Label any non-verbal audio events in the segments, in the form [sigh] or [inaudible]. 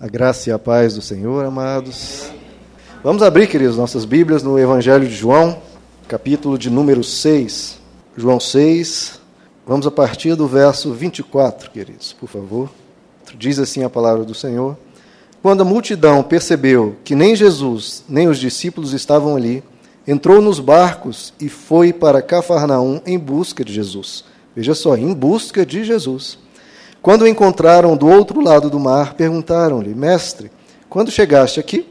A graça e a paz do Senhor, amados. Vamos abrir, queridos, nossas Bíblias no Evangelho de João, capítulo de número 6. João 6, vamos a partir do verso 24, queridos, por favor. Diz assim a palavra do Senhor. Quando a multidão percebeu que nem Jesus nem os discípulos estavam ali, entrou nos barcos e foi para Cafarnaum em busca de Jesus. Veja só, em busca de Jesus. Quando o encontraram do outro lado do mar, perguntaram-lhe: Mestre, quando chegaste aqui?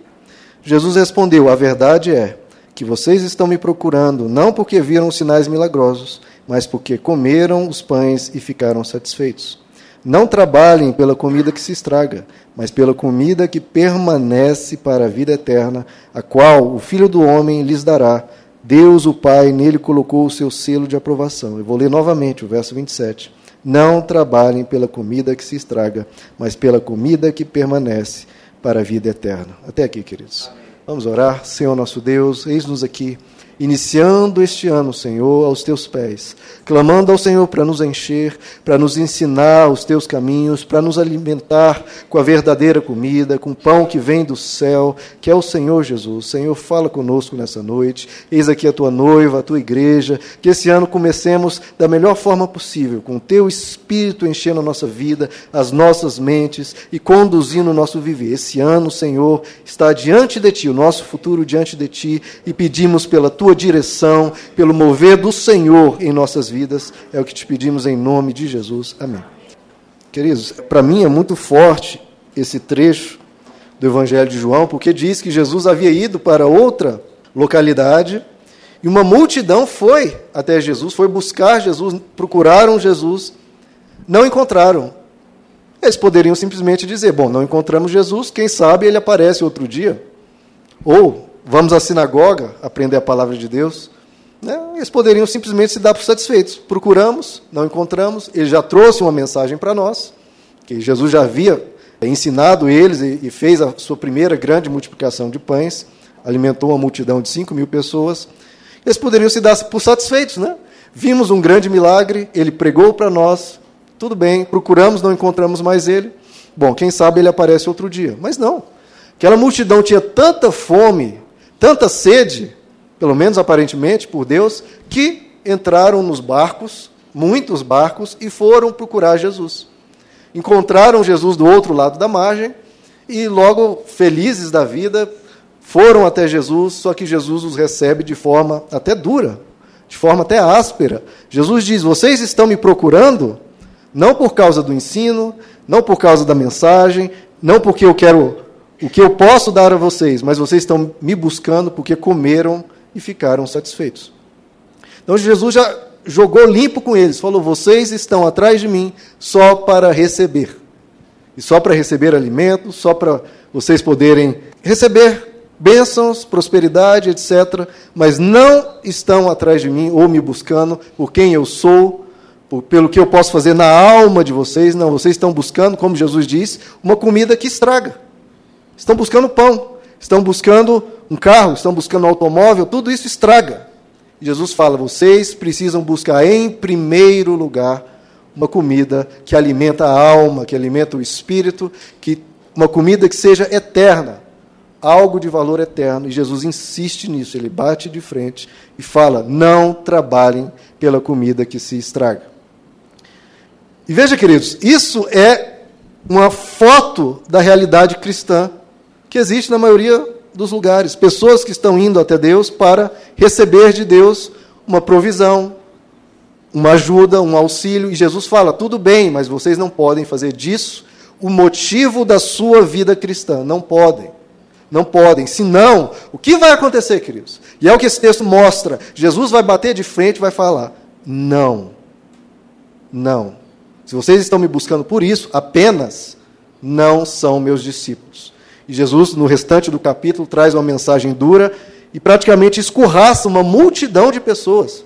Jesus respondeu: A verdade é que vocês estão me procurando não porque viram sinais milagrosos, mas porque comeram os pães e ficaram satisfeitos. Não trabalhem pela comida que se estraga, mas pela comida que permanece para a vida eterna, a qual o Filho do Homem lhes dará. Deus, o Pai, nele colocou o seu selo de aprovação. Eu vou ler novamente o verso 27. Não trabalhem pela comida que se estraga, mas pela comida que permanece para a vida eterna. Até aqui, queridos. Vamos orar. Senhor nosso Deus, eis-nos aqui iniciando este ano, Senhor, aos teus pés, clamando ao Senhor para nos encher, para nos ensinar os teus caminhos, para nos alimentar com a verdadeira comida, com o pão que vem do céu, que é o Senhor Jesus. Senhor, fala conosco nessa noite. Eis aqui a tua noiva, a tua igreja, que esse ano comecemos da melhor forma possível, com o teu espírito enchendo a nossa vida, as nossas mentes e conduzindo o nosso viver. Esse ano, Senhor, está diante de ti, o nosso futuro diante de ti, e pedimos pela tua tua direção, pelo mover do Senhor em nossas vidas. É o que te pedimos em nome de Jesus. Amém. Queridos, para mim é muito forte esse trecho do Evangelho de João, porque diz que Jesus havia ido para outra localidade e uma multidão foi até Jesus, foi buscar Jesus, procuraram Jesus, não encontraram. Eles poderiam simplesmente dizer: Bom, não encontramos Jesus, quem sabe ele aparece outro dia. Ou vamos à sinagoga aprender a palavra de Deus, né? eles poderiam simplesmente se dar por satisfeitos. Procuramos, não encontramos, ele já trouxe uma mensagem para nós, que Jesus já havia ensinado eles e, fez a sua primeira grande multiplicação de pães, alimentou uma multidão de 5 mil pessoas. Eles poderiam se dar por satisfeitos, né? Vimos um grande milagre, ele pregou para nós, tudo bem, procuramos, não encontramos mais ele. Bom, quem sabe ele aparece outro dia. Mas não. Aquela multidão tinha tanta fome tanta sede, pelo menos aparentemente, por Deus, que entraram nos barcos, muitos barcos, e foram procurar Jesus. Encontraram Jesus do outro lado da margem e, logo felizes da vida, foram até Jesus, só que Jesus os recebe de forma até dura, de forma até áspera. Jesus diz: Vocês estão me procurando, não por causa do ensino, não por causa da mensagem, não porque eu quero o que eu posso dar a vocês, mas vocês estão me buscando porque comeram e ficaram satisfeitos. Então Jesus já jogou limpo com eles, falou: vocês estão atrás de mim só para receber. E só para receber alimento, só para vocês poderem receber bênçãos, prosperidade, etc. Mas não estão atrás de mim ou me buscando por quem eu sou, por, pelo que eu posso fazer na alma de vocês. Não, vocês estão buscando, como Jesus diz, uma comida que estraga. Estão buscando pão, estão buscando um carro, estão buscando um automóvel, tudo isso estraga. Jesus fala: vocês precisam buscar em primeiro lugar uma comida que alimenta a alma, que alimenta o espírito, que uma comida que seja eterna, algo de valor eterno. E Jesus insiste nisso, ele bate de frente e fala: não trabalhem pela comida que se estraga. E veja, queridos, isso é uma foto da realidade cristã que existe na maioria dos lugares. Pessoas que estão indo até Deus para receber de Deus uma provisão, uma ajuda, um auxílio. E Jesus fala: tudo bem, mas vocês não podem fazer disso o motivo da sua vida cristã. Não podem. Não podem. Senão, o que vai acontecer, queridos? E é o que esse texto mostra. Jesus vai bater de frente e vai falar: não. Não. Se vocês estão me buscando por isso, apenas não são meus discípulos. E Jesus, no restante do capítulo, traz uma mensagem dura e praticamente escorraça uma multidão de pessoas.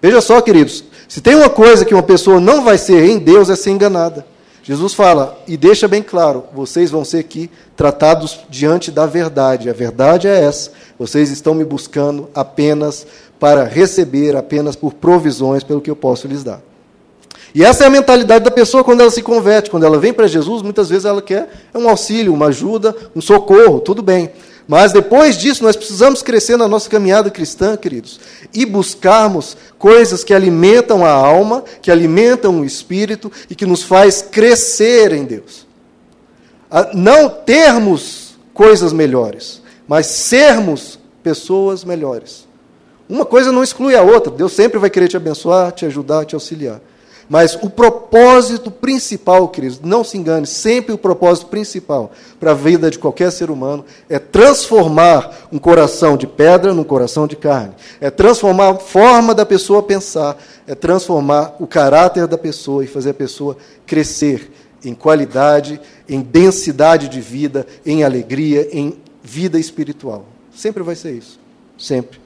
Veja só, queridos, se tem uma coisa que uma pessoa não vai ser em Deus é ser enganada. Jesus fala e deixa bem claro: vocês vão ser aqui tratados diante da verdade. A verdade é essa. Vocês estão me buscando apenas para receber, apenas por provisões, pelo que eu posso lhes dar. E essa é a mentalidade da pessoa quando ela se converte. Quando ela vem para Jesus, muitas vezes ela quer um auxílio, uma ajuda, um socorro, tudo bem. Mas depois disso, nós precisamos crescer na nossa caminhada cristã, queridos, e buscarmos coisas que alimentam a alma, que alimentam o espírito e que nos faz crescer em Deus. Não termos coisas melhores, mas sermos pessoas melhores. Uma coisa não exclui a outra. Deus sempre vai querer te abençoar, te ajudar, te auxiliar. Mas o propósito principal, queridos, não se engane, sempre o propósito principal para a vida de qualquer ser humano é transformar um coração de pedra num coração de carne. É transformar a forma da pessoa pensar, é transformar o caráter da pessoa e fazer a pessoa crescer em qualidade, em densidade de vida, em alegria, em vida espiritual. Sempre vai ser isso. Sempre.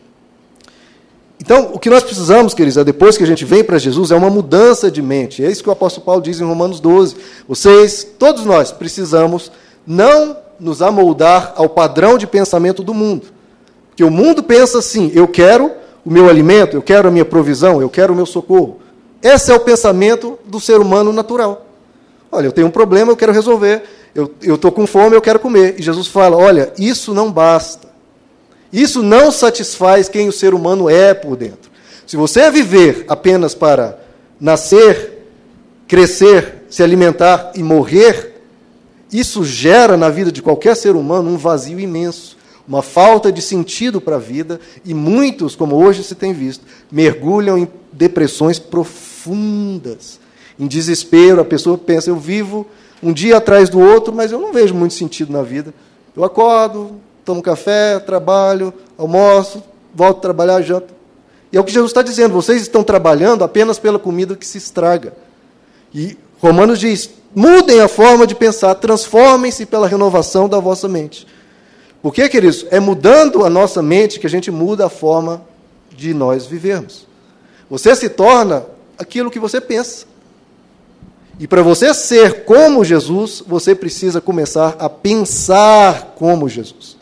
Então, o que nós precisamos, queridos, é depois que a gente vem para Jesus, é uma mudança de mente. É isso que o apóstolo Paulo diz em Romanos 12. Vocês, todos nós, precisamos não nos amoldar ao padrão de pensamento do mundo. Porque o mundo pensa assim: eu quero o meu alimento, eu quero a minha provisão, eu quero o meu socorro. Esse é o pensamento do ser humano natural. Olha, eu tenho um problema, eu quero resolver. Eu estou com fome, eu quero comer. E Jesus fala: olha, isso não basta. Isso não satisfaz quem o ser humano é por dentro. Se você viver apenas para nascer, crescer, se alimentar e morrer, isso gera na vida de qualquer ser humano um vazio imenso, uma falta de sentido para a vida, e muitos, como hoje se tem visto, mergulham em depressões profundas, em desespero. A pessoa pensa: eu vivo um dia atrás do outro, mas eu não vejo muito sentido na vida. Eu acordo, tomo café, trabalho, almoço, volto a trabalhar, janto. E é o que Jesus está dizendo: vocês estão trabalhando apenas pela comida que se estraga. E Romanos diz: mudem a forma de pensar, transformem-se pela renovação da vossa mente. Por quê, queridos? É mudando a nossa mente que a gente muda a forma de nós vivermos. Você se torna aquilo que você pensa. E para você ser como Jesus, você precisa começar a pensar como Jesus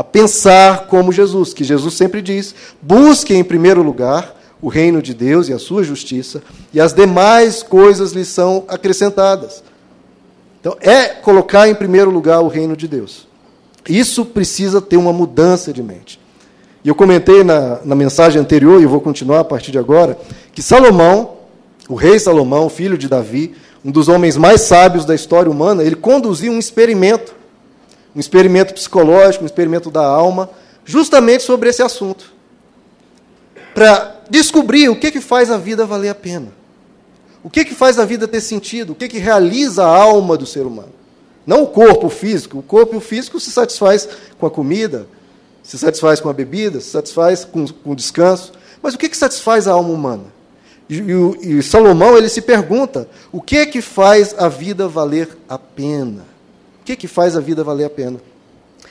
a pensar como Jesus, que Jesus sempre diz: busque em primeiro lugar o reino de Deus e a sua justiça, e as demais coisas lhe são acrescentadas. Então, é colocar em primeiro lugar o reino de Deus. Isso precisa ter uma mudança de mente. E eu comentei na, na mensagem anterior, e vou continuar a partir de agora, que Salomão, o rei Salomão, filho de Davi, um dos homens mais sábios da história humana, ele conduziu um experimento um experimento psicológico, um experimento da alma, justamente sobre esse assunto. Para descobrir o que, que faz a vida valer a pena. O que, que faz a vida ter sentido? O que, que realiza a alma do ser humano? Não o corpo físico. O corpo físico se satisfaz com a comida, se satisfaz com a bebida, se satisfaz com, com o descanso. Mas o que, que satisfaz a alma humana? E, e, e Salomão ele se pergunta: o que é que faz a vida valer a pena? Que, que faz a vida valer a pena?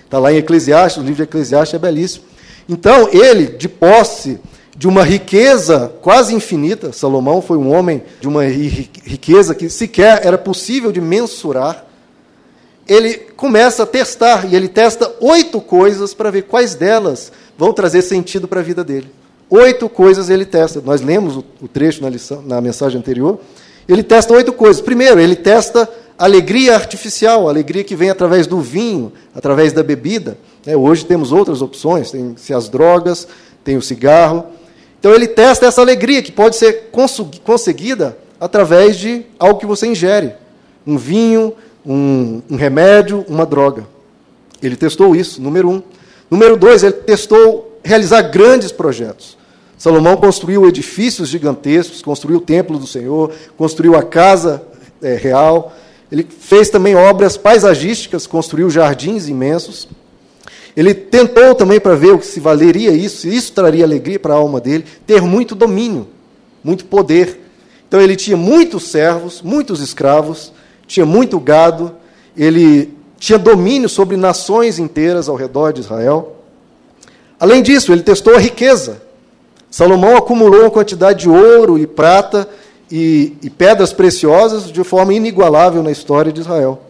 Está lá em Eclesiastes, o livro de Eclesiastes é belíssimo. Então, ele, de posse de uma riqueza quase infinita, Salomão foi um homem de uma riqueza que sequer era possível de mensurar. Ele começa a testar, e ele testa oito coisas para ver quais delas vão trazer sentido para a vida dele. Oito coisas ele testa. Nós lemos o, trecho na, lição, na mensagem anterior. Ele testa oito coisas. Primeiro, ele testa alegria artificial, alegria que vem através do vinho, através da bebida. É, hoje temos outras opções, tem as drogas, tem o cigarro. Então ele testa essa alegria que pode ser conseguida através de algo que você ingere, um vinho, um, um remédio, uma droga. Ele testou isso, número um. Número dois, ele testou realizar grandes projetos. Salomão construiu edifícios gigantescos, construiu o templo do Senhor, construiu a casa é, real, ele fez também obras paisagísticas, construiu jardins imensos. Ele tentou também para ver o que se valeria isso, se isso traria alegria para a alma dele, ter muito domínio, muito poder. Então ele tinha muitos servos, muitos escravos, tinha muito gado, ele tinha domínio sobre nações inteiras ao redor de Israel. Além disso, ele testou a riqueza. Salomão acumulou uma quantidade de ouro e prata e, e pedras preciosas de forma inigualável na história de Israel.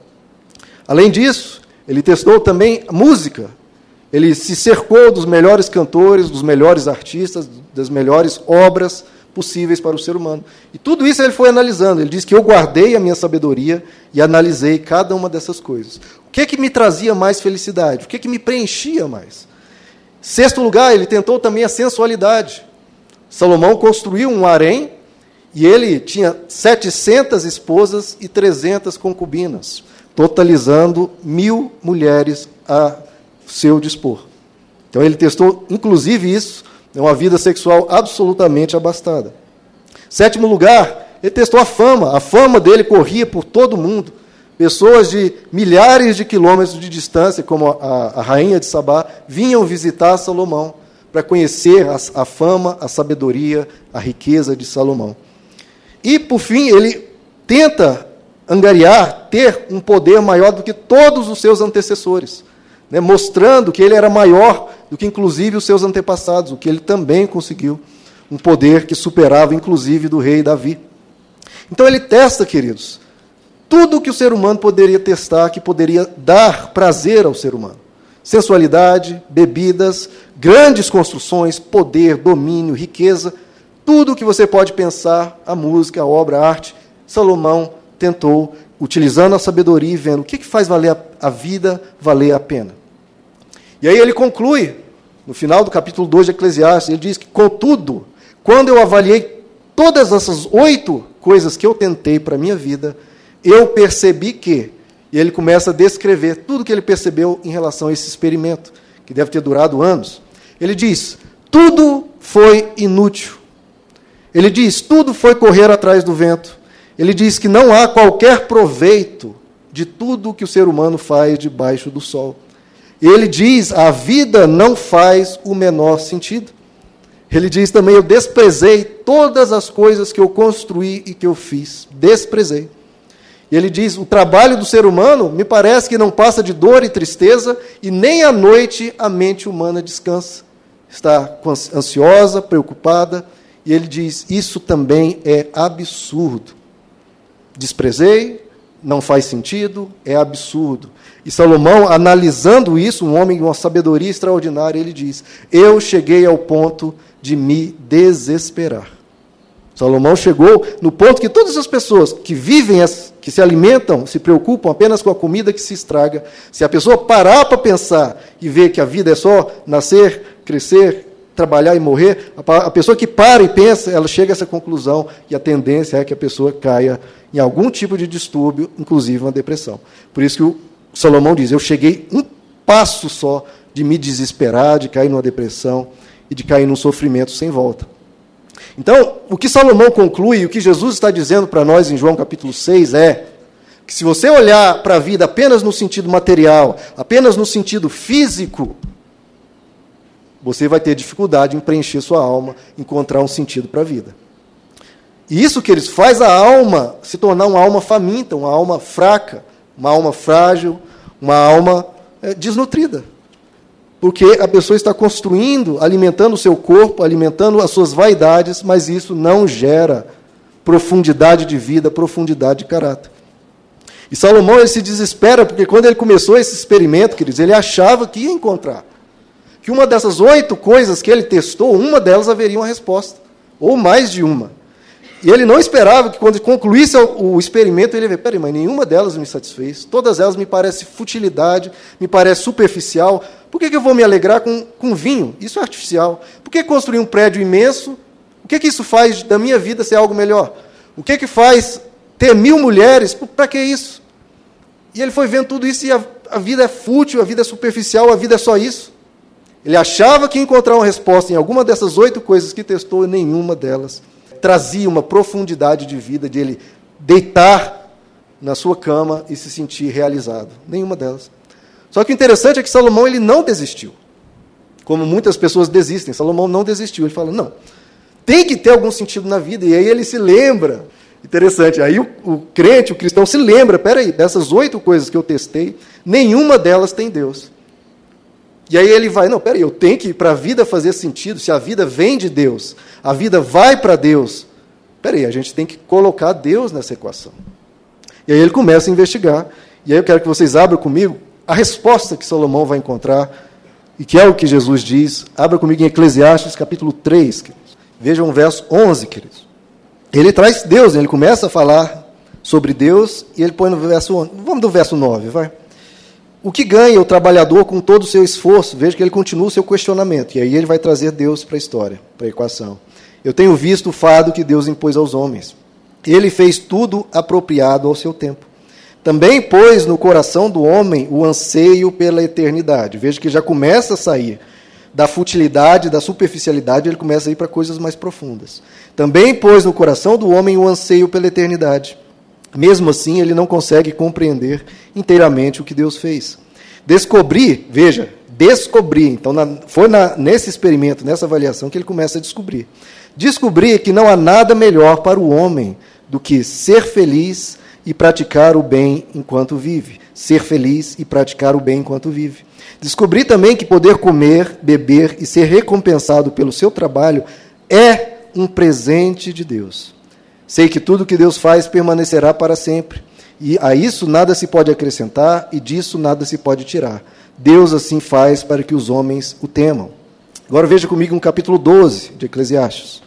Além disso, ele testou também música. Ele se cercou dos melhores cantores, dos melhores artistas, das melhores obras possíveis para o ser humano. E tudo isso ele foi analisando. Ele diz que eu guardei a minha sabedoria e analisei cada uma dessas coisas. O que é que me trazia mais felicidade? O que é que me preenchia mais? Sexto lugar, ele tentou também a sensualidade. Salomão construiu um harém e ele tinha 700 esposas e 300 concubinas, totalizando mil mulheres a seu dispor. Então ele testou, inclusive, isso, é uma vida sexual absolutamente abastada. Sétimo lugar, ele testou a fama. A fama dele corria por todo o mundo. Pessoas de milhares de quilômetros de distância, como a, a rainha de Sabá, vinham visitar Salomão para conhecer a, a fama, a sabedoria, a riqueza de Salomão. E, por fim, ele tenta angariar, ter um poder maior do que todos os seus antecessores, né, mostrando que ele era maior do que, inclusive, os seus antepassados, o que ele também conseguiu, um poder que superava, inclusive, do rei Davi. Então, ele testa, queridos, tudo que o ser humano poderia testar, que poderia dar prazer ao ser humano: sensualidade, bebidas, grandes construções, poder, domínio, riqueza tudo o que você pode pensar, a música, a obra, a arte, Salomão tentou, utilizando a sabedoria e vendo o que, que faz valer a, a vida valer a pena. E aí ele conclui, no final do capítulo 2 de Eclesiastes, ele diz que, contudo, quando eu avaliei todas essas oito coisas que eu tentei para a minha vida, eu percebi que, e ele começa a descrever tudo que ele percebeu em relação a esse experimento, que deve ter durado anos. Ele diz: tudo foi inútil. Ele diz: tudo foi correr atrás do vento. Ele diz que não há qualquer proveito de tudo que o ser humano faz debaixo do sol. Ele diz: a vida não faz o menor sentido. Ele diz também: eu desprezei todas as coisas que eu construí e que eu fiz. Desprezei. E ele diz: o trabalho do ser humano me parece que não passa de dor e tristeza, e nem à noite a mente humana descansa. Está ansiosa, preocupada e ele diz: Isso também é absurdo. Desprezei, não faz sentido, é absurdo. E Salomão, analisando isso, um homem de uma sabedoria extraordinária, ele diz: Eu cheguei ao ponto de me desesperar. Salomão chegou no ponto que todas as pessoas que vivem, que se alimentam, se preocupam apenas com a comida que se estraga, se a pessoa parar para pensar e ver que a vida é só nascer, crescer, trabalhar e morrer, a pessoa que para e pensa, ela chega a essa conclusão e a tendência é que a pessoa caia em algum tipo de distúrbio, inclusive uma depressão. Por isso que o Salomão diz: Eu cheguei um passo só de me desesperar, de cair numa depressão e de cair num sofrimento sem volta. Então, o que Salomão conclui, o que Jesus está dizendo para nós em João capítulo 6 é que se você olhar para a vida apenas no sentido material, apenas no sentido físico, você vai ter dificuldade em preencher sua alma, encontrar um sentido para a vida. E isso que eles faz a alma se tornar uma alma faminta, uma alma fraca, uma alma frágil, uma alma é, desnutrida. Porque a pessoa está construindo, alimentando o seu corpo, alimentando as suas vaidades, mas isso não gera profundidade de vida, profundidade de caráter. E Salomão ele se desespera, porque quando ele começou esse experimento, queridos, ele achava que ia encontrar que uma dessas oito coisas que ele testou, uma delas haveria uma resposta, ou mais de uma. E ele não esperava que quando concluísse o experimento, ele ia ver, peraí, mas nenhuma delas me satisfez, todas elas me parecem futilidade, me parece superficial, por que, que eu vou me alegrar com, com vinho? Isso é artificial. Por que construir um prédio imenso? O que, que isso faz da minha vida ser algo melhor? O que, que faz ter mil mulheres? Para que isso? E ele foi vendo tudo isso e a, a vida é fútil, a vida é superficial, a vida é só isso. Ele achava que encontrar uma resposta em alguma dessas oito coisas que testou, e nenhuma delas trazia uma profundidade de vida de ele deitar na sua cama e se sentir realizado. Nenhuma delas. Só que o interessante é que Salomão ele não desistiu. Como muitas pessoas desistem, Salomão não desistiu. Ele fala: não, tem que ter algum sentido na vida. E aí ele se lembra. Interessante. Aí o, o crente, o cristão, se lembra: peraí, dessas oito coisas que eu testei, nenhuma delas tem Deus. E aí ele vai, não, peraí, eu tenho que, para a vida fazer sentido, se a vida vem de Deus, a vida vai para Deus, peraí, a gente tem que colocar Deus nessa equação. E aí ele começa a investigar, e aí eu quero que vocês abram comigo a resposta que Salomão vai encontrar, e que é o que Jesus diz. Abra comigo em Eclesiastes capítulo 3. Vejam o verso 11, queridos. Ele traz Deus, ele começa a falar sobre Deus e ele põe no verso 11. Vamos do verso 9, vai. O que ganha o trabalhador com todo o seu esforço? Veja que ele continua o seu questionamento. E aí ele vai trazer Deus para a história, para a equação. Eu tenho visto o fado que Deus impôs aos homens. Ele fez tudo apropriado ao seu tempo. Também pôs no coração do homem o anseio pela eternidade. Veja que já começa a sair da futilidade, da superficialidade, ele começa a ir para coisas mais profundas. Também pôs no coração do homem o anseio pela eternidade. Mesmo assim, ele não consegue compreender inteiramente o que Deus fez. Descobrir, veja, descobrir. Então, na, foi na, nesse experimento, nessa avaliação, que ele começa a descobrir. Descobrir que não há nada melhor para o homem do que ser feliz e praticar o bem enquanto vive. Ser feliz e praticar o bem enquanto vive. Descobrir também que poder comer, beber e ser recompensado pelo seu trabalho é um presente de Deus. Sei que tudo que Deus faz permanecerá para sempre. E a isso nada se pode acrescentar e disso nada se pode tirar. Deus assim faz para que os homens o temam. Agora veja comigo no capítulo 12 de Eclesiastes,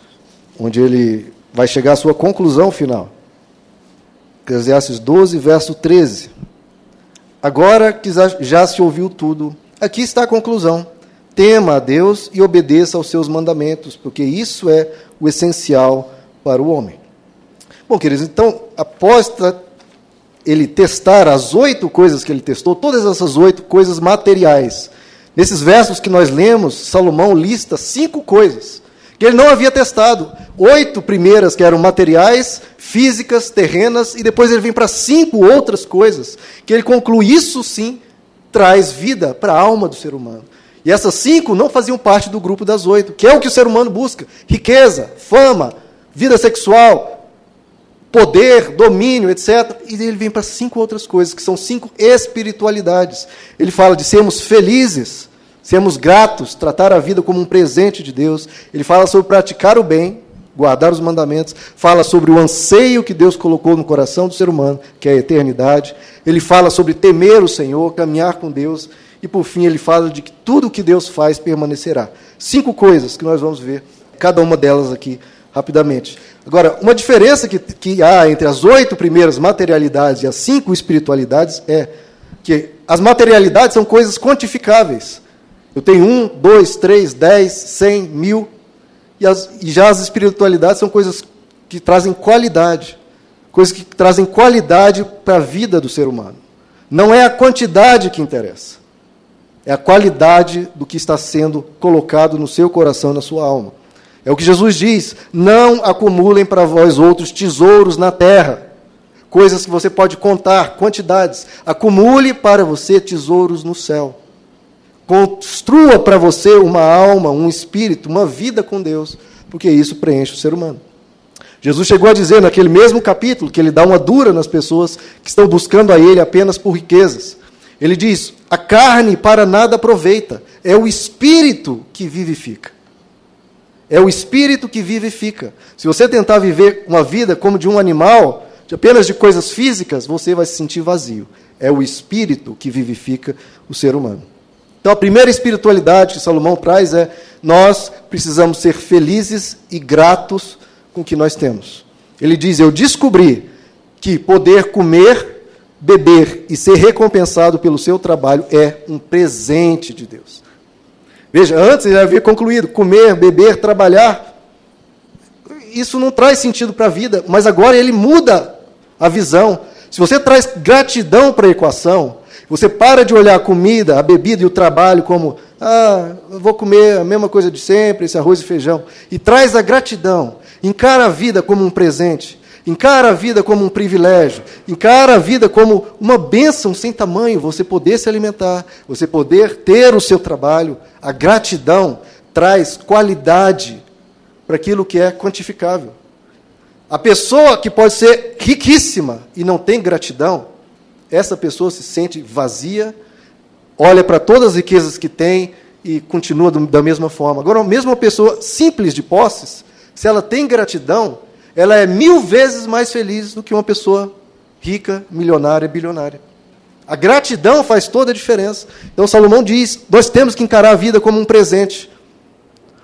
onde ele vai chegar à sua conclusão final. Eclesiastes 12, verso 13. Agora que já se ouviu tudo, aqui está a conclusão. Tema a Deus e obedeça aos seus mandamentos, porque isso é o essencial para o homem. Bom, queridos, então, após ele testar as oito coisas que ele testou, todas essas oito coisas materiais, nesses versos que nós lemos, Salomão lista cinco coisas que ele não havia testado. Oito primeiras que eram materiais, físicas, terrenas, e depois ele vem para cinco outras coisas, que ele conclui, isso sim traz vida para a alma do ser humano. E essas cinco não faziam parte do grupo das oito, que é o que o ser humano busca: riqueza, fama, vida sexual, poder, domínio, etc. E ele vem para cinco outras coisas, que são cinco espiritualidades. Ele fala de sermos felizes, sermos gratos, tratar a vida como um presente de Deus. Ele fala sobre praticar o bem, guardar os mandamentos. Fala sobre o anseio que Deus colocou no coração do ser humano, que é a eternidade. Ele fala sobre temer o Senhor, caminhar com Deus. E por fim, ele fala de que tudo que Deus faz permanecerá. Cinco coisas que nós vamos ver, cada uma delas aqui rapidamente. Agora, uma diferença que, que há entre as oito primeiras materialidades e as cinco espiritualidades é que as materialidades são coisas quantificáveis. Eu tenho um, dois, três, dez, cem, mil. E, as, e já as espiritualidades são coisas que trazem qualidade. Coisas que trazem qualidade para a vida do ser humano. Não é a quantidade que interessa. É a qualidade do que está sendo colocado no seu coração, na sua alma. É o que Jesus diz: não acumulem para vós outros tesouros na terra, coisas que você pode contar, quantidades. Acumule para você tesouros no céu. Construa para você uma alma, um espírito, uma vida com Deus, porque isso preenche o ser humano. Jesus chegou a dizer naquele mesmo capítulo que ele dá uma dura nas pessoas que estão buscando a ele apenas por riquezas. Ele diz: a carne para nada aproveita, é o espírito que vivifica. É o espírito que vivifica. Se você tentar viver uma vida como de um animal, apenas de coisas físicas, você vai se sentir vazio. É o espírito que vivifica o ser humano. Então, a primeira espiritualidade que Salomão traz é: nós precisamos ser felizes e gratos com o que nós temos. Ele diz: Eu descobri que poder comer, beber e ser recompensado pelo seu trabalho é um presente de Deus. Veja, antes ele havia concluído: comer, beber, trabalhar. Isso não traz sentido para a vida, mas agora ele muda a visão. Se você traz gratidão para a equação, você para de olhar a comida, a bebida e o trabalho como, ah, vou comer a mesma coisa de sempre, esse arroz e feijão, e traz a gratidão, encara a vida como um presente. Encara a vida como um privilégio. Encara a vida como uma bênção sem tamanho. Você poder se alimentar, você poder ter o seu trabalho. A gratidão traz qualidade para aquilo que é quantificável. A pessoa que pode ser riquíssima e não tem gratidão, essa pessoa se sente vazia, olha para todas as riquezas que tem e continua da mesma forma. Agora, mesmo uma pessoa simples de posses, se ela tem gratidão, ela é mil vezes mais feliz do que uma pessoa rica, milionária, bilionária. A gratidão faz toda a diferença. Então Salomão diz: nós temos que encarar a vida como um presente.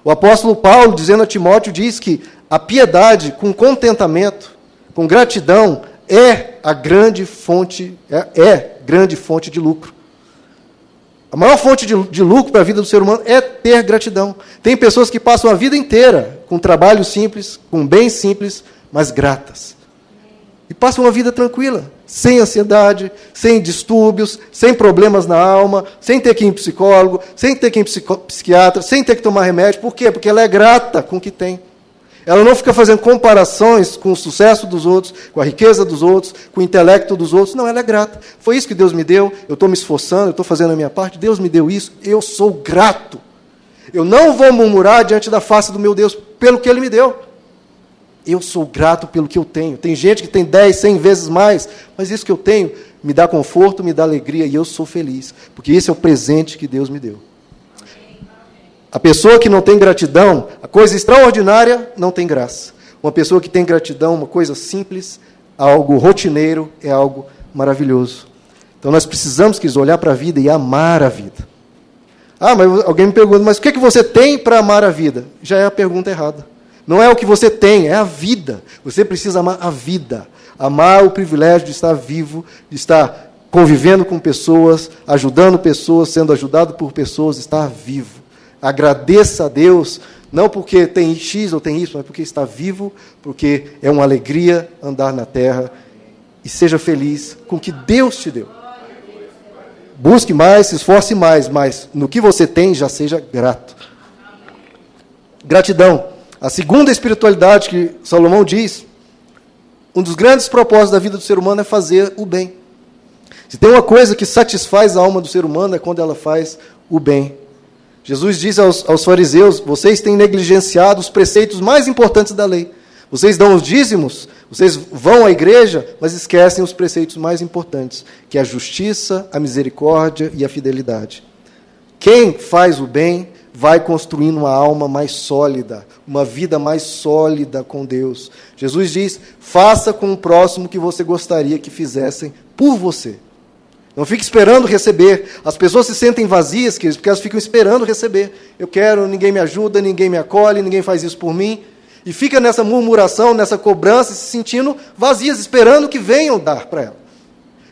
O apóstolo Paulo, dizendo a Timóteo, diz que a piedade com contentamento, com gratidão, é a grande fonte, é, é grande fonte de lucro. A maior fonte de, de lucro para a vida do ser humano é ter gratidão. Tem pessoas que passam a vida inteira com trabalho simples, com bens simples, mas gratas. E passam uma vida tranquila, sem ansiedade, sem distúrbios, sem problemas na alma, sem ter que ir em psicólogo, sem ter que ir em psiquiatra, sem ter que tomar remédio. Por quê? Porque ela é grata com o que tem. Ela não fica fazendo comparações com o sucesso dos outros, com a riqueza dos outros, com o intelecto dos outros. Não, ela é grata. Foi isso que Deus me deu, eu estou me esforçando, eu estou fazendo a minha parte, Deus me deu isso, eu sou grato. Eu não vou murmurar diante da face do meu Deus pelo que Ele me deu. Eu sou grato pelo que eu tenho. Tem gente que tem 10, 100 vezes mais, mas isso que eu tenho me dá conforto, me dá alegria e eu sou feliz, porque esse é o presente que Deus me deu. A pessoa que não tem gratidão, a coisa extraordinária não tem graça. Uma pessoa que tem gratidão, uma coisa simples, algo rotineiro, é algo maravilhoso. Então nós precisamos quis, olhar para a vida e amar a vida. Ah, mas alguém me pergunta, mas o que, é que você tem para amar a vida? Já é a pergunta errada. Não é o que você tem, é a vida. Você precisa amar a vida. Amar o privilégio de estar vivo, de estar convivendo com pessoas, ajudando pessoas, sendo ajudado por pessoas, estar vivo. Agradeça a Deus, não porque tem X ou tem Y, mas porque está vivo, porque é uma alegria andar na terra. E seja feliz com o que Deus te deu. Busque mais, se esforce mais, mas no que você tem, já seja grato. Gratidão. A segunda espiritualidade que Salomão diz, um dos grandes propósitos da vida do ser humano é fazer o bem. Se tem uma coisa que satisfaz a alma do ser humano é quando ela faz o bem. Jesus diz aos, aos fariseus: vocês têm negligenciado os preceitos mais importantes da lei. Vocês dão os dízimos, vocês vão à igreja, mas esquecem os preceitos mais importantes, que é a justiça, a misericórdia e a fidelidade. Quem faz o bem vai construindo uma alma mais sólida, uma vida mais sólida com Deus. Jesus diz: faça com o próximo que você gostaria que fizessem por você. Não fique esperando receber. As pessoas se sentem vazias, queridos, porque elas ficam esperando receber. Eu quero, ninguém me ajuda, ninguém me acolhe, ninguém faz isso por mim. E fica nessa murmuração, nessa cobrança, se sentindo vazias, esperando que venham dar para ela.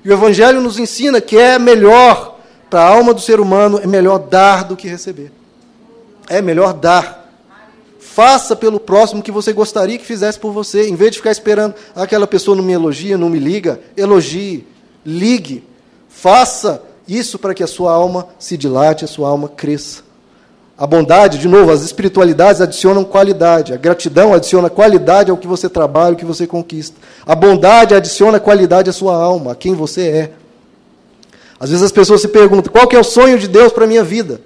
E o Evangelho nos ensina que é melhor para a alma do ser humano, é melhor dar do que receber. É melhor dar. Faça pelo próximo que você gostaria que fizesse por você, em vez de ficar esperando ah, aquela pessoa não me elogia, não me liga, elogie, ligue Faça isso para que a sua alma se dilate, a sua alma cresça. A bondade, de novo, as espiritualidades adicionam qualidade. A gratidão adiciona qualidade ao que você trabalha, ao que você conquista. A bondade adiciona qualidade à sua alma, a quem você é. Às vezes as pessoas se perguntam: qual é o sonho de Deus para a minha vida?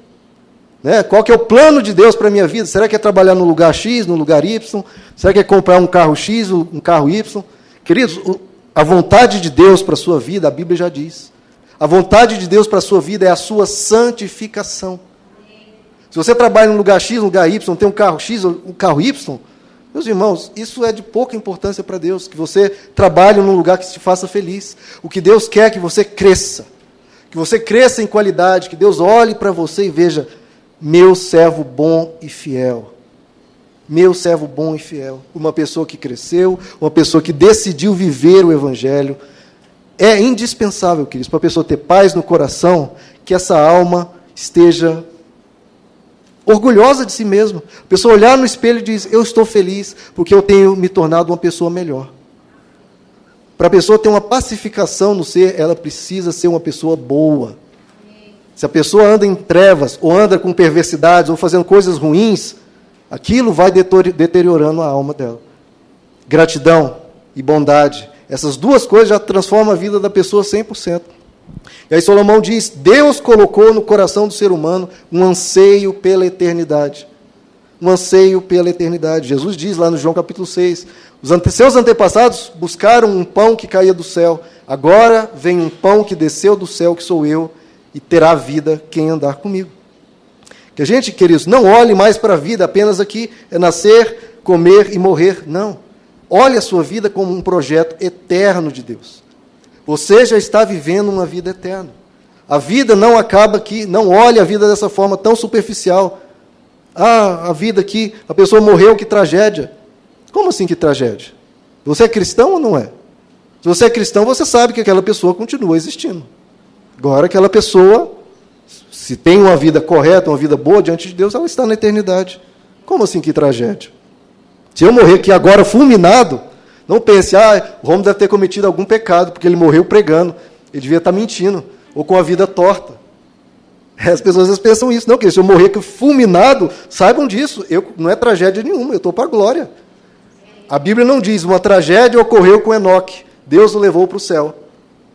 Né? Qual é o plano de Deus para a minha vida? Será que é trabalhar no lugar X, no lugar Y? Será que é comprar um carro X, um carro Y? Queridos, a vontade de Deus para a sua vida, a Bíblia já diz. A vontade de Deus para a sua vida é a sua santificação. Se você trabalha num lugar X, num lugar Y, tem um carro X, um carro Y, meus irmãos, isso é de pouca importância para Deus, que você trabalhe num lugar que te faça feliz. O que Deus quer é que você cresça, que você cresça em qualidade, que Deus olhe para você e veja, meu servo bom e fiel. Meu servo bom e fiel. Uma pessoa que cresceu, uma pessoa que decidiu viver o Evangelho, é indispensável, queridos, para a pessoa ter paz no coração, que essa alma esteja orgulhosa de si mesma. A pessoa olhar no espelho e diz: Eu estou feliz porque eu tenho me tornado uma pessoa melhor. Para a pessoa ter uma pacificação no ser, ela precisa ser uma pessoa boa. Se a pessoa anda em trevas, ou anda com perversidades, ou fazendo coisas ruins, aquilo vai deteriorando a alma dela. Gratidão e bondade essas duas coisas já transformam a vida da pessoa 100%. E aí Salomão diz: Deus colocou no coração do ser humano um anseio pela eternidade. Um anseio pela eternidade. Jesus diz lá no João capítulo 6: Os ante seus antepassados buscaram um pão que caía do céu. Agora vem um pão que desceu do céu, que sou eu, e terá vida quem andar comigo. Que a gente, queridos, não olhe mais para a vida apenas aqui, é nascer, comer e morrer. Não. Olhe a sua vida como um projeto eterno de Deus. Você já está vivendo uma vida eterna. A vida não acaba aqui, não olhe a vida dessa forma tão superficial. Ah, a vida aqui, a pessoa morreu, que tragédia. Como assim que tragédia? Você é cristão ou não é? Se você é cristão, você sabe que aquela pessoa continua existindo. Agora, aquela pessoa, se tem uma vida correta, uma vida boa diante de Deus, ela está na eternidade. Como assim que tragédia? Se eu morrer aqui agora fulminado, não pense, ah, o Romo deve ter cometido algum pecado, porque ele morreu pregando. Ele devia estar mentindo, ou com a vida torta. [laughs] As pessoas às vezes pensam isso, não, que se eu morrer fulminado, saibam disso, eu, não é tragédia nenhuma, eu estou para a glória. A Bíblia não diz, uma tragédia ocorreu com Enoque, Deus o levou para o céu.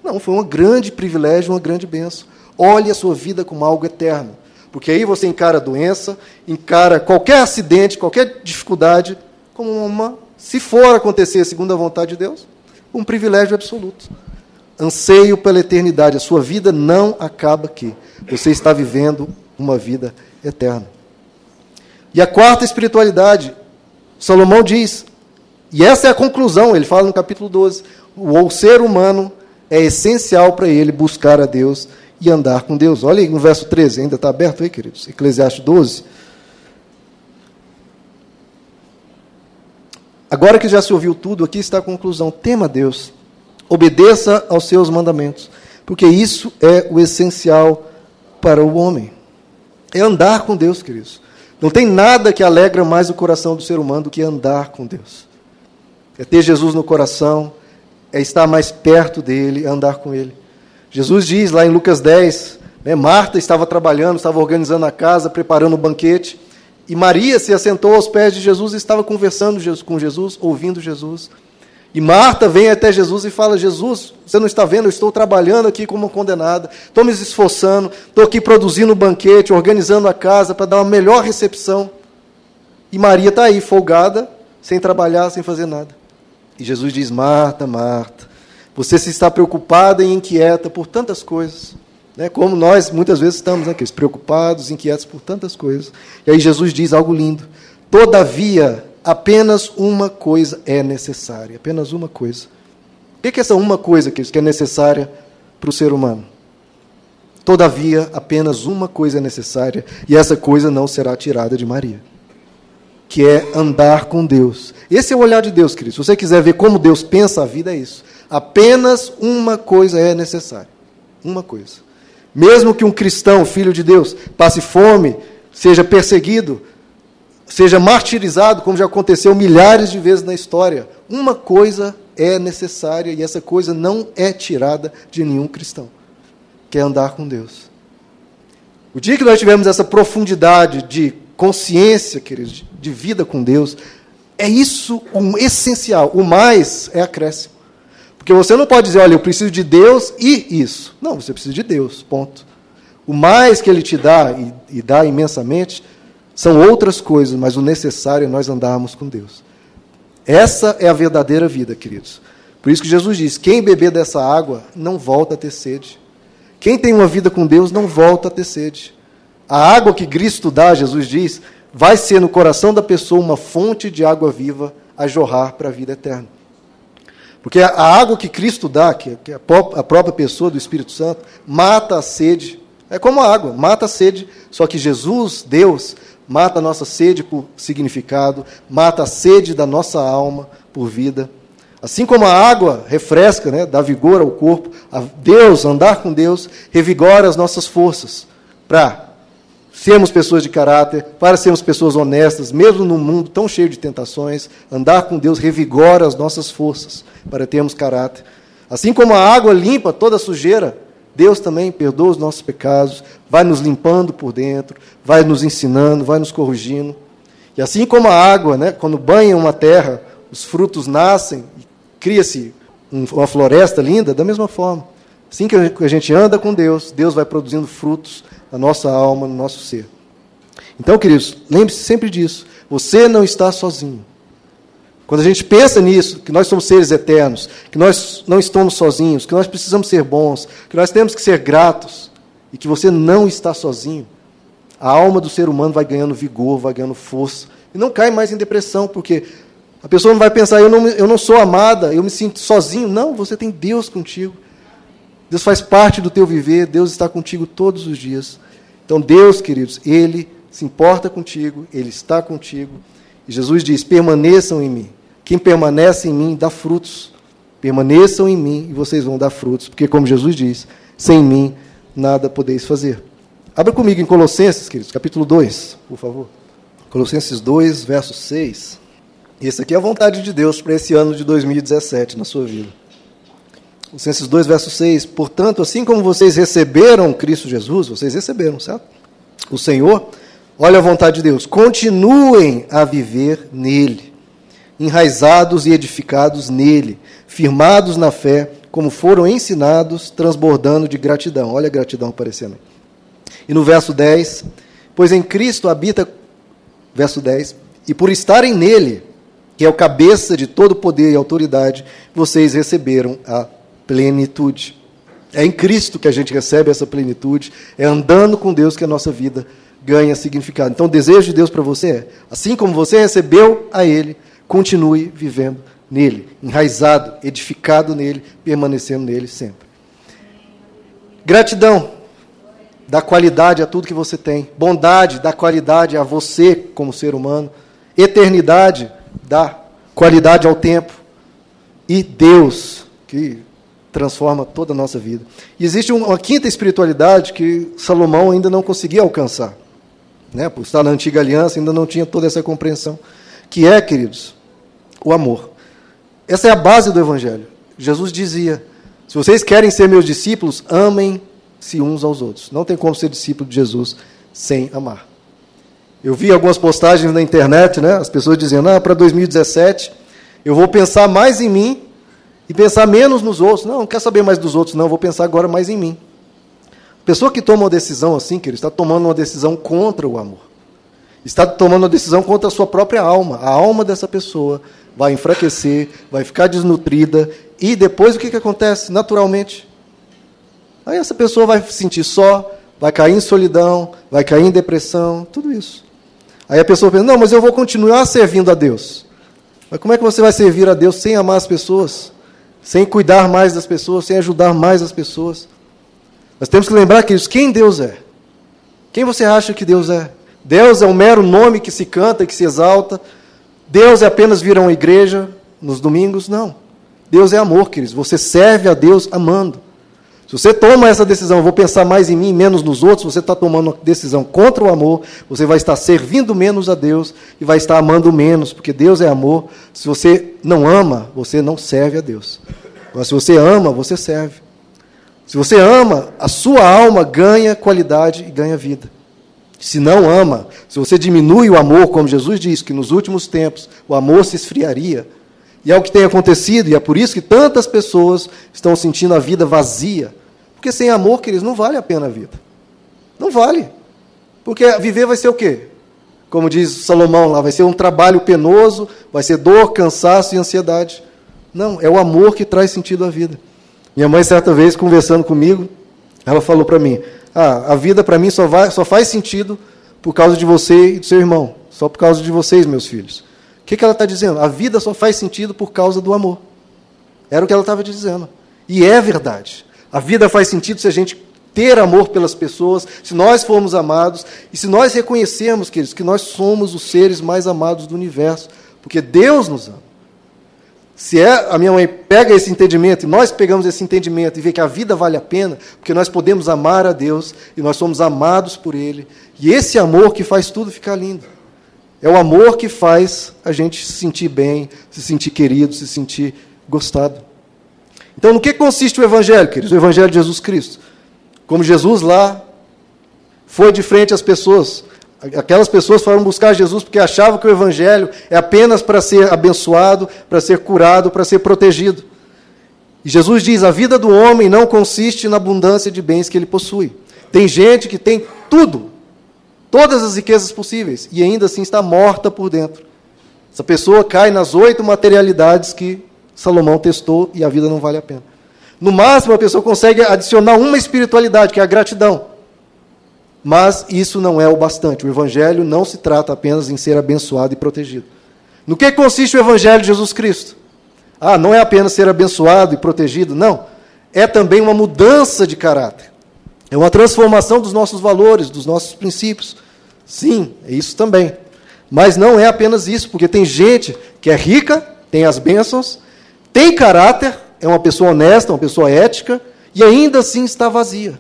Não, foi um grande privilégio, uma grande benção. Olhe a sua vida como algo eterno. Porque aí você encara a doença, encara qualquer acidente, qualquer dificuldade, como uma, se for acontecer segundo a vontade de Deus, um privilégio absoluto. Anseio pela eternidade. A sua vida não acaba aqui. Você está vivendo uma vida eterna. E a quarta espiritualidade, Salomão diz, e essa é a conclusão, ele fala no capítulo 12: o ser humano é essencial para ele buscar a Deus e andar com Deus. Olha aí no verso 13, ainda está aberto aí, queridos? Eclesiastes 12. Agora que já se ouviu tudo, aqui está a conclusão: tema Deus, obedeça aos seus mandamentos, porque isso é o essencial para o homem. É andar com Deus, queridos. Não tem nada que alegra mais o coração do ser humano do que andar com Deus. É ter Jesus no coração, é estar mais perto dele, é andar com ele. Jesus diz lá em Lucas 10, né, Marta estava trabalhando, estava organizando a casa, preparando o banquete, e Maria se assentou aos pés de Jesus e estava conversando com Jesus, ouvindo Jesus. E Marta vem até Jesus e fala: Jesus, você não está vendo? Eu estou trabalhando aqui como condenada, estou me esforçando, estou aqui produzindo o banquete, organizando a casa para dar uma melhor recepção. E Maria está aí, folgada, sem trabalhar, sem fazer nada. E Jesus diz: Marta, Marta, você se está preocupada e inquieta por tantas coisas. Né? Como nós muitas vezes estamos aqui, preocupados, inquietos por tantas coisas. E aí Jesus diz algo lindo: Todavia, apenas uma coisa é necessária. Apenas uma coisa. O que é essa uma coisa que é necessária para o ser humano? Todavia, apenas uma coisa é necessária, e essa coisa não será tirada de Maria que é andar com Deus. Esse é o olhar de Deus, querido. Se você quiser ver como Deus pensa a vida, é isso. Apenas uma coisa é necessária. Uma coisa. Mesmo que um cristão, filho de Deus, passe fome, seja perseguido, seja martirizado, como já aconteceu milhares de vezes na história, uma coisa é necessária e essa coisa não é tirada de nenhum cristão, que é andar com Deus. O dia que nós tivermos essa profundidade de consciência, queridos, de vida com Deus, é isso o essencial. O mais é acréscimo. Porque você não pode dizer, olha, eu preciso de Deus e isso. Não, você precisa de Deus, ponto. O mais que Ele te dá, e, e dá imensamente, são outras coisas, mas o necessário é nós andarmos com Deus. Essa é a verdadeira vida, queridos. Por isso que Jesus diz: quem beber dessa água não volta a ter sede. Quem tem uma vida com Deus não volta a ter sede. A água que Cristo dá, Jesus diz, vai ser no coração da pessoa uma fonte de água viva a jorrar para a vida eterna. Porque a água que Cristo dá, que é a própria pessoa do Espírito Santo, mata a sede. É como a água, mata a sede. Só que Jesus, Deus, mata a nossa sede por significado, mata a sede da nossa alma por vida. Assim como a água refresca, né, dá vigor ao corpo, Deus, andar com Deus, revigora as nossas forças para sermos pessoas de caráter, para sermos pessoas honestas, mesmo num mundo tão cheio de tentações, andar com Deus revigora as nossas forças para termos caráter. Assim como a água limpa toda sujeira, Deus também perdoa os nossos pecados, vai nos limpando por dentro, vai nos ensinando, vai nos corrigindo. E assim como a água, né, quando banha uma terra, os frutos nascem cria-se uma floresta linda, da mesma forma. Assim que a gente anda com Deus, Deus vai produzindo frutos na nossa alma, no nosso ser. Então, queridos, lembre-se sempre disso. Você não está sozinho. Quando a gente pensa nisso, que nós somos seres eternos, que nós não estamos sozinhos, que nós precisamos ser bons, que nós temos que ser gratos, e que você não está sozinho, a alma do ser humano vai ganhando vigor, vai ganhando força, e não cai mais em depressão, porque a pessoa não vai pensar, eu não, eu não sou amada, eu me sinto sozinho. Não, você tem Deus contigo. Deus faz parte do teu viver, Deus está contigo todos os dias. Então, Deus, queridos, Ele se importa contigo, Ele está contigo. E Jesus diz: permaneçam em mim. Quem permanece em mim dá frutos. Permaneçam em mim e vocês vão dar frutos, porque, como Jesus diz, sem mim nada podeis fazer. Abra comigo em Colossenses, queridos, capítulo 2, por favor. Colossenses 2, verso 6. Esse aqui é a vontade de Deus para esse ano de 2017 na sua vida. Colossenses 2, verso 6. Portanto, assim como vocês receberam Cristo Jesus, vocês receberam, certo? O Senhor, olha a vontade de Deus, continuem a viver nele, enraizados e edificados nele, firmados na fé, como foram ensinados, transbordando de gratidão. Olha a gratidão aparecendo. E no verso 10, pois em Cristo habita, verso 10, e por estarem nele, que é o cabeça de todo poder e autoridade, vocês receberam a plenitude. É em Cristo que a gente recebe essa plenitude, é andando com Deus que a nossa vida ganha significado. Então, o desejo de Deus para você é, assim como você recebeu a Ele, continue vivendo nele, enraizado, edificado nele, permanecendo nele sempre. Gratidão dá qualidade a tudo que você tem. Bondade dá qualidade a você como ser humano. Eternidade dá qualidade ao tempo. E Deus, que transforma toda a nossa vida. E existe uma quinta espiritualidade que Salomão ainda não conseguia alcançar. Né? Por estar na antiga aliança, ainda não tinha toda essa compreensão. Que é, queridos, o amor. Essa é a base do Evangelho. Jesus dizia: se vocês querem ser meus discípulos, amem-se uns aos outros. Não tem como ser discípulo de Jesus sem amar. Eu vi algumas postagens na internet, né, as pessoas dizendo: ah, para 2017 eu vou pensar mais em mim e pensar menos nos outros. Não, não quer saber mais dos outros, não, vou pensar agora mais em mim. Pessoa que toma uma decisão assim, que ele está tomando uma decisão contra o amor. Está tomando uma decisão contra a sua própria alma. A alma dessa pessoa vai enfraquecer, vai ficar desnutrida, e depois o que, que acontece? Naturalmente. Aí essa pessoa vai se sentir só, vai cair em solidão, vai cair em depressão, tudo isso. Aí a pessoa pensa, não, mas eu vou continuar servindo a Deus. Mas como é que você vai servir a Deus sem amar as pessoas? Sem cuidar mais das pessoas, sem ajudar mais as pessoas? Nós temos que lembrar que isso, quem Deus é? Quem você acha que Deus é? Deus é um mero nome que se canta que se exalta, Deus é apenas vir a uma igreja nos domingos? Não. Deus é amor, queridos. Você serve a Deus amando. Se você toma essa decisão, vou pensar mais em mim, menos nos outros, você está tomando uma decisão contra o amor, você vai estar servindo menos a Deus e vai estar amando menos, porque Deus é amor. Se você não ama, você não serve a Deus. Mas se você ama, você serve. Se você ama, a sua alma ganha qualidade e ganha vida. Se não ama, se você diminui o amor, como Jesus disse, que nos últimos tempos o amor se esfriaria, e é o que tem acontecido, e é por isso que tantas pessoas estão sentindo a vida vazia. Porque sem amor, queridos, não vale a pena a vida. Não vale. Porque viver vai ser o quê? Como diz Salomão lá, vai ser um trabalho penoso, vai ser dor, cansaço e ansiedade. Não, é o amor que traz sentido à vida. Minha mãe, certa vez, conversando comigo, ela falou para mim: ah, a vida para mim só, vai, só faz sentido por causa de você e do seu irmão. Só por causa de vocês, meus filhos. O que, que ela está dizendo? A vida só faz sentido por causa do amor. Era o que ela estava dizendo. E é verdade. A vida faz sentido se a gente ter amor pelas pessoas, se nós formos amados e se nós reconhecermos, queridos, que nós somos os seres mais amados do universo, porque Deus nos ama. Se é, a minha mãe pega esse entendimento, e nós pegamos esse entendimento e vê que a vida vale a pena, porque nós podemos amar a Deus e nós somos amados por Ele. E esse amor que faz tudo ficar lindo. É o amor que faz a gente se sentir bem, se sentir querido, se sentir gostado. Então, no que consiste o Evangelho, queridos? O Evangelho de Jesus Cristo. Como Jesus lá foi de frente às pessoas, Aquelas pessoas foram buscar Jesus porque achavam que o Evangelho é apenas para ser abençoado, para ser curado, para ser protegido. E Jesus diz: a vida do homem não consiste na abundância de bens que ele possui. Tem gente que tem tudo, todas as riquezas possíveis, e ainda assim está morta por dentro. Essa pessoa cai nas oito materialidades que Salomão testou e a vida não vale a pena. No máximo, a pessoa consegue adicionar uma espiritualidade, que é a gratidão. Mas isso não é o bastante. O Evangelho não se trata apenas em ser abençoado e protegido. No que consiste o Evangelho de Jesus Cristo? Ah, não é apenas ser abençoado e protegido, não. É também uma mudança de caráter. É uma transformação dos nossos valores, dos nossos princípios. Sim, é isso também. Mas não é apenas isso, porque tem gente que é rica, tem as bênçãos, tem caráter, é uma pessoa honesta, uma pessoa ética, e ainda assim está vazia.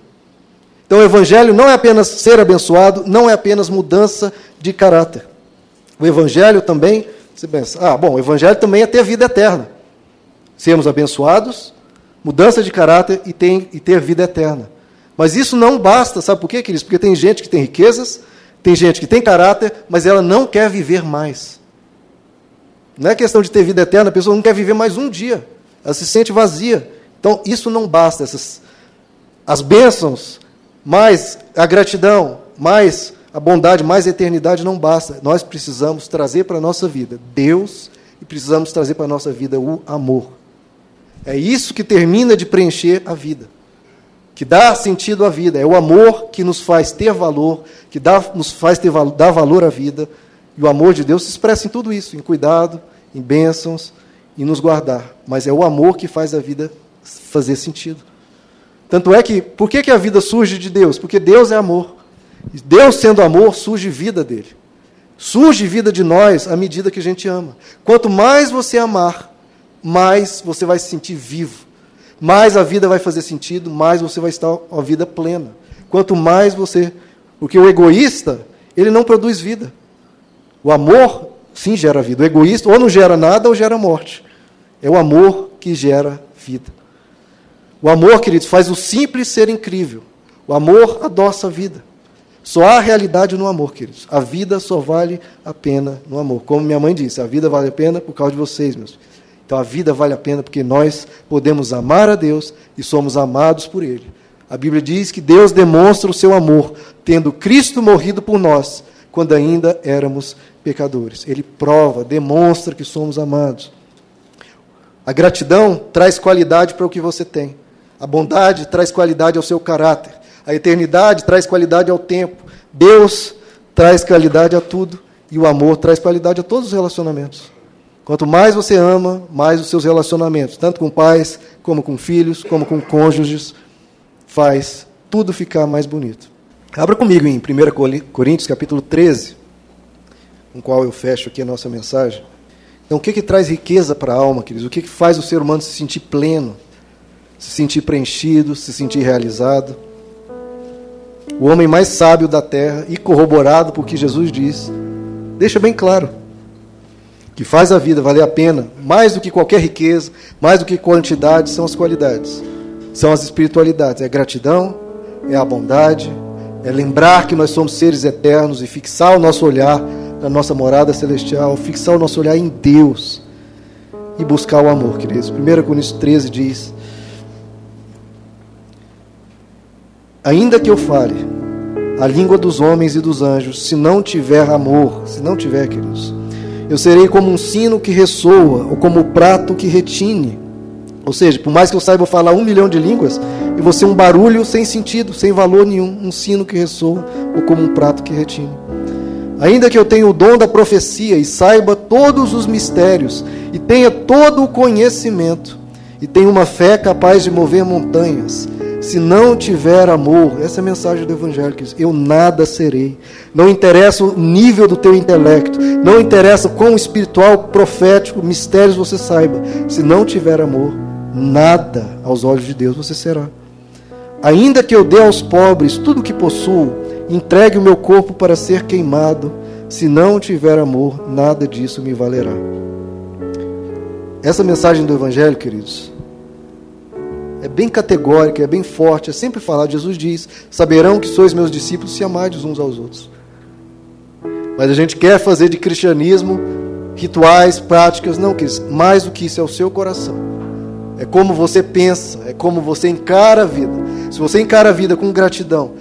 Então o evangelho não é apenas ser abençoado, não é apenas mudança de caráter. O evangelho também, você pensa, ah, bom, o evangelho também é ter vida eterna. Sermos abençoados, mudança de caráter e, tem, e ter vida eterna. Mas isso não basta, sabe por quê, queridos? Porque tem gente que tem riquezas, tem gente que tem caráter, mas ela não quer viver mais. Não é questão de ter vida eterna, a pessoa não quer viver mais um dia. Ela se sente vazia. Então, isso não basta. Essas, as bênçãos, mais a gratidão, mais a bondade, mais a eternidade não basta. Nós precisamos trazer para a nossa vida Deus e precisamos trazer para a nossa vida o amor. É isso que termina de preencher a vida, que dá sentido à vida. É o amor que nos faz ter valor, que dá, nos faz ter, dar valor à vida. E o amor de Deus se expressa em tudo isso, em cuidado, em bênçãos e nos guardar. Mas é o amor que faz a vida fazer sentido. Tanto é que, por que, que a vida surge de Deus? Porque Deus é amor. Deus sendo amor, surge vida dele. Surge vida de nós à medida que a gente ama. Quanto mais você amar, mais você vai se sentir vivo. Mais a vida vai fazer sentido, mais você vai estar uma vida plena. Quanto mais você. Porque o egoísta, ele não produz vida. O amor, sim, gera vida. O egoísta, ou não gera nada, ou gera morte. É o amor que gera vida. O amor, queridos, faz o simples ser incrível. O amor adoça a vida. Só há realidade no amor, queridos. A vida só vale a pena no amor. Como minha mãe disse, a vida vale a pena por causa de vocês, meus filhos. Então a vida vale a pena porque nós podemos amar a Deus e somos amados por Ele. A Bíblia diz que Deus demonstra o seu amor, tendo Cristo morrido por nós, quando ainda éramos pecadores. Ele prova, demonstra que somos amados. A gratidão traz qualidade para o que você tem. A bondade traz qualidade ao seu caráter. A eternidade traz qualidade ao tempo. Deus traz qualidade a tudo. E o amor traz qualidade a todos os relacionamentos. Quanto mais você ama, mais os seus relacionamentos, tanto com pais, como com filhos, como com cônjuges, faz tudo ficar mais bonito. Abra comigo em 1 Coríntios, capítulo 13, com o qual eu fecho aqui a nossa mensagem. Então, o que, que traz riqueza para a alma, queridos? O que, que faz o ser humano se sentir pleno? se sentir preenchido, se sentir realizado. O homem mais sábio da terra e corroborado por que Jesus diz, deixa bem claro que faz a vida valer a pena, mais do que qualquer riqueza, mais do que quantidade, são as qualidades, são as espiritualidades, é a gratidão, é a bondade, é lembrar que nós somos seres eternos e fixar o nosso olhar na nossa morada celestial, fixar o nosso olhar em Deus e buscar o amor, queridos. 1 Coríntios 13 diz: Ainda que eu fale a língua dos homens e dos anjos, se não tiver amor, se não tiver, queridos, eu serei como um sino que ressoa, ou como um prato que retine. Ou seja, por mais que eu saiba falar um milhão de línguas, eu vou ser um barulho sem sentido, sem valor nenhum, um sino que ressoa, ou como um prato que retine. Ainda que eu tenha o dom da profecia e saiba todos os mistérios, e tenha todo o conhecimento, e tenha uma fé capaz de mover montanhas, se não tiver amor, essa é a mensagem do Evangelho, eu nada serei. Não interessa o nível do teu intelecto, não interessa quão espiritual, profético, mistérios você saiba. Se não tiver amor, nada aos olhos de Deus você será. Ainda que eu dê aos pobres tudo o que possuo, entregue o meu corpo para ser queimado, se não tiver amor, nada disso me valerá. Essa mensagem do Evangelho, queridos, é bem categórica, é bem forte, é sempre falar. Jesus diz: Saberão que sois meus discípulos se amardes uns aos outros. Mas a gente quer fazer de cristianismo rituais, práticas, não, que mais do que isso é o seu coração. É como você pensa, é como você encara a vida. Se você encara a vida com gratidão,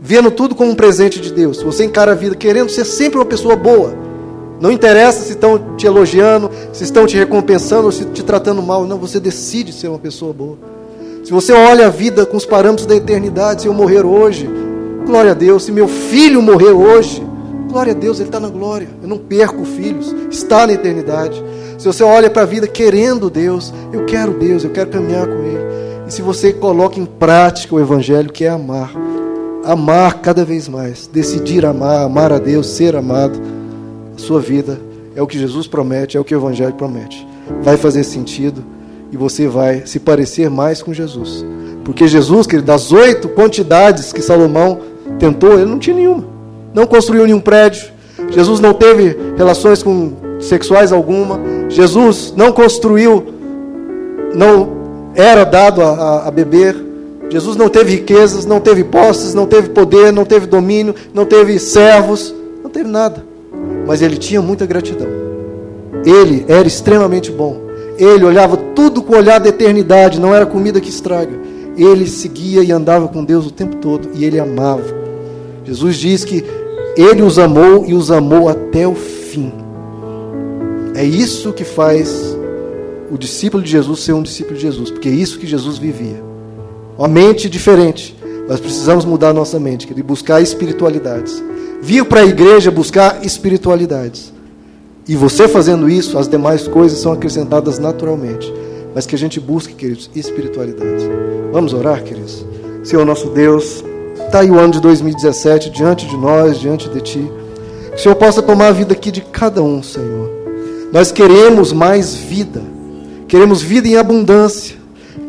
vendo tudo como um presente de Deus, se você encara a vida querendo ser sempre uma pessoa boa, não interessa se estão te elogiando, se estão te recompensando ou se te tratando mal, não, você decide ser uma pessoa boa. Se você olha a vida com os parâmetros da eternidade, se eu morrer hoje, glória a Deus. Se meu filho morrer hoje, glória a Deus, ele está na glória. Eu não perco filhos, está na eternidade. Se você olha para a vida querendo Deus, eu quero Deus, eu quero caminhar com Ele. E se você coloca em prática o Evangelho, que é amar, amar cada vez mais, decidir amar, amar a Deus, ser amado, a sua vida é o que Jesus promete, é o que o Evangelho promete. Vai fazer sentido e você vai se parecer mais com Jesus. Porque Jesus, que das oito quantidades que Salomão tentou, ele não tinha nenhuma. Não construiu nenhum prédio. Jesus não teve relações com sexuais alguma. Jesus não construiu, não era dado a, a, a beber. Jesus não teve riquezas, não teve posses, não teve poder, não teve domínio, não teve servos, não teve nada. Mas ele tinha muita gratidão. Ele era extremamente bom. Ele olhava tudo com o olhar da eternidade, não era comida que estraga. Ele seguia e andava com Deus o tempo todo e ele amava. Jesus diz que ele os amou e os amou até o fim. É isso que faz o discípulo de Jesus ser um discípulo de Jesus, porque é isso que Jesus vivia. Uma mente diferente. Nós precisamos mudar nossa mente, e buscar espiritualidades. Vir para a igreja buscar espiritualidades. E você fazendo isso, as demais coisas são acrescentadas naturalmente. Mas que a gente busque, queridos, espiritualidade. Vamos orar, queridos? Senhor nosso Deus, está aí o ano de 2017 diante de nós, diante de Ti. Que o Senhor possa tomar a vida aqui de cada um, Senhor. Nós queremos mais vida. Queremos vida em abundância.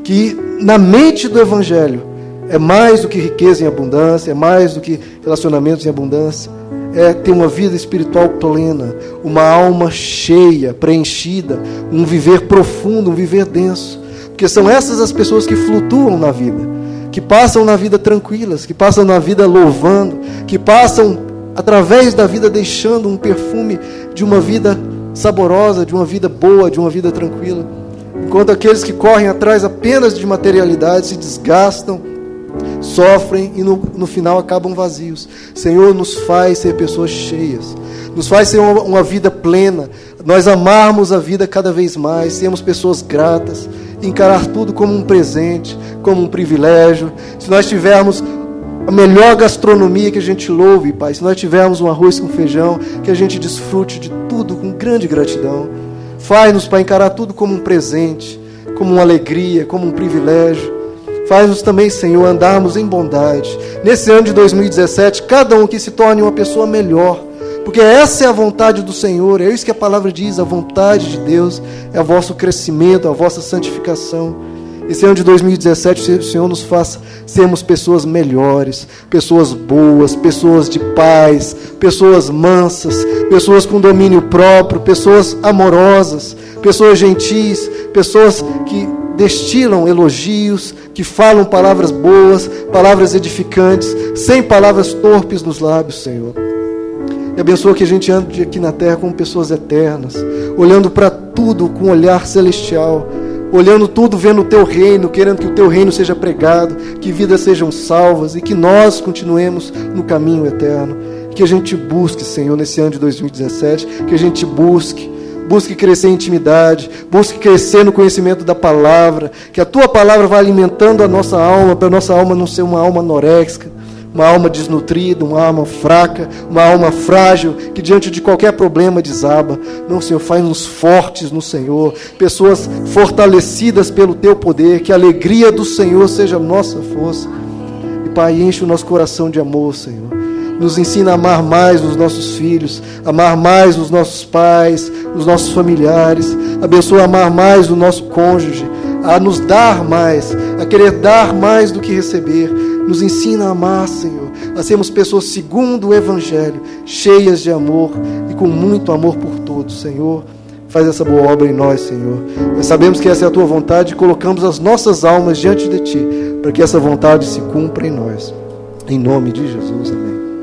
Que na mente do Evangelho é mais do que riqueza em abundância, é mais do que relacionamentos em abundância é ter uma vida espiritual plena, uma alma cheia, preenchida, um viver profundo, um viver denso. Porque são essas as pessoas que flutuam na vida, que passam na vida tranquilas, que passam na vida louvando, que passam através da vida deixando um perfume de uma vida saborosa, de uma vida boa, de uma vida tranquila. Enquanto aqueles que correm atrás apenas de materialidade se desgastam, sofrem e no, no final acabam vazios. Senhor, nos faz ser pessoas cheias, nos faz ser uma, uma vida plena, nós amarmos a vida cada vez mais, sermos pessoas gratas, encarar tudo como um presente, como um privilégio. Se nós tivermos a melhor gastronomia que a gente louve, Pai, se nós tivermos um arroz com feijão, que a gente desfrute de tudo com grande gratidão. Faz-nos, Pai, encarar tudo como um presente, como uma alegria, como um privilégio. Faz-nos também, Senhor, andarmos em bondade. Nesse ano de 2017, cada um que se torne uma pessoa melhor. Porque essa é a vontade do Senhor, é isso que a palavra diz, a vontade de Deus é o vosso crescimento, a vossa santificação. Esse ano de 2017, o Senhor nos faça sermos pessoas melhores, pessoas boas, pessoas de paz, pessoas mansas, pessoas com domínio próprio, pessoas amorosas, pessoas gentis, pessoas que destilam elogios, que falam palavras boas, palavras edificantes, sem palavras torpes nos lábios, Senhor. E abençoa que a gente ande aqui na terra como pessoas eternas, olhando para tudo com um olhar celestial, olhando tudo, vendo o teu reino, querendo que o teu reino seja pregado, que vidas sejam salvas e que nós continuemos no caminho eterno. Que a gente busque, Senhor, nesse ano de 2017, que a gente busque busque crescer em intimidade, busque crescer no conhecimento da palavra, que a tua palavra vá alimentando a nossa alma, para a nossa alma não ser uma alma anoréxica, uma alma desnutrida, uma alma fraca, uma alma frágil, que diante de qualquer problema desaba. Não, Senhor, faz-nos fortes no Senhor, pessoas fortalecidas pelo teu poder, que a alegria do Senhor seja a nossa força. E Pai, enche o nosso coração de amor, Senhor nos ensina a amar mais os nossos filhos, amar mais os nossos pais, os nossos familiares, abençoa amar mais o nosso cônjuge, a nos dar mais, a querer dar mais do que receber. Nos ensina a amar, Senhor, a sermos pessoas segundo o Evangelho, cheias de amor e com muito amor por todos, Senhor. Faz essa boa obra em nós, Senhor. Nós sabemos que essa é a tua vontade e colocamos as nossas almas diante de ti, para que essa vontade se cumpra em nós. Em nome de Jesus, amém.